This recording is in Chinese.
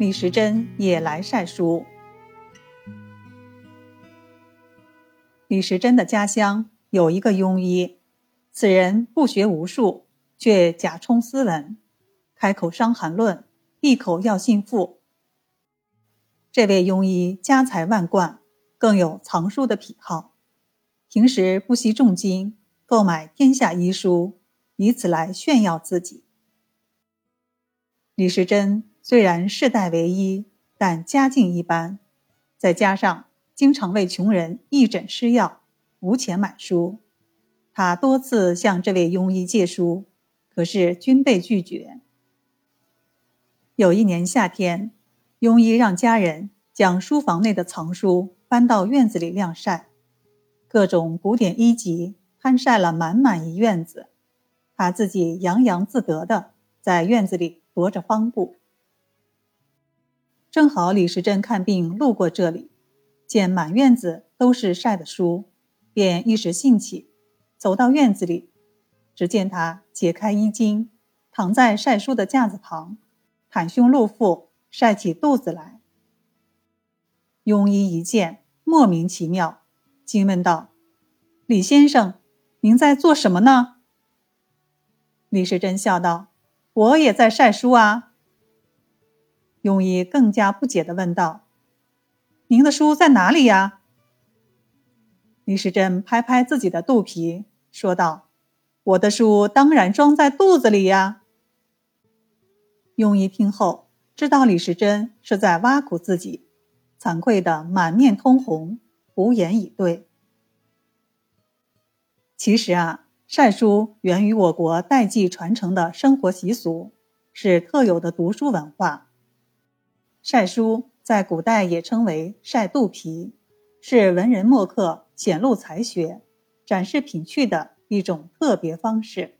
李时珍也来晒书。李时珍的家乡有一个庸医，此人不学无术，却假充斯文，开口《伤寒论》，闭口要信赋。这位庸医家财万贯，更有藏书的癖好，平时不惜重金购买天下医书，以此来炫耀自己。李时珍虽然世代为医，但家境一般，再加上经常为穷人义诊施药，无钱买书。他多次向这位庸医借书，可是均被拒绝。有一年夏天，庸医让家人将书房内的藏书搬到院子里晾晒，各种古典医籍摊晒了满满一院子，他自己洋洋自得的在院子里。踱着方步，正好李时珍看病路过这里，见满院子都是晒的书，便一时兴起，走到院子里，只见他解开衣襟，躺在晒书的架子旁，袒胸露腹，晒起肚子来。庸医一见，莫名其妙，惊问道：“李先生，您在做什么呢？”李时珍笑道。我也在晒书啊。庸医更加不解的问道：“您的书在哪里呀？”李时珍拍拍自己的肚皮，说道：“我的书当然装在肚子里呀。”庸医听后，知道李时珍是在挖苦自己，惭愧的满面通红，无言以对。其实啊。晒书源于我国代际传承的生活习俗，是特有的读书文化。晒书在古代也称为晒肚皮，是文人墨客显露才学、展示品趣的一种特别方式。